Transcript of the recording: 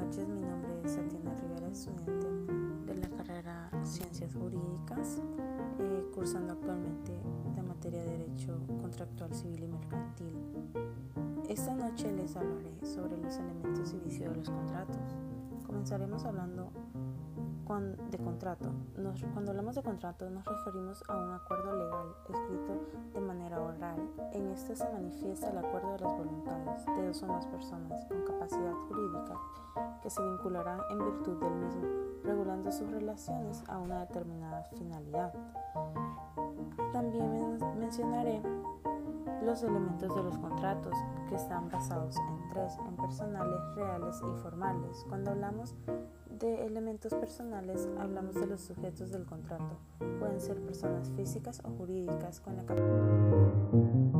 noches, mi nombre es Tatiana Rivera, estudiante de la carrera Ciencias Jurídicas, eh, cursando actualmente la materia de Derecho Contractual Civil y Mercantil. Esta noche les hablaré sobre los elementos y vicios de los contratos. Comenzaremos hablando con, de contrato. Nos, cuando hablamos de contrato nos referimos a un acuerdo legal escrito de manera oral. En este se manifiesta el acuerdo de las voluntades o más personas con capacidad jurídica que se vincularán en virtud del mismo, regulando sus relaciones a una determinada finalidad. También mencionaré los elementos de los contratos, que están basados en tres, en personales, reales y formales. Cuando hablamos de elementos personales hablamos de los sujetos del contrato. Pueden ser personas físicas o jurídicas con la capacidad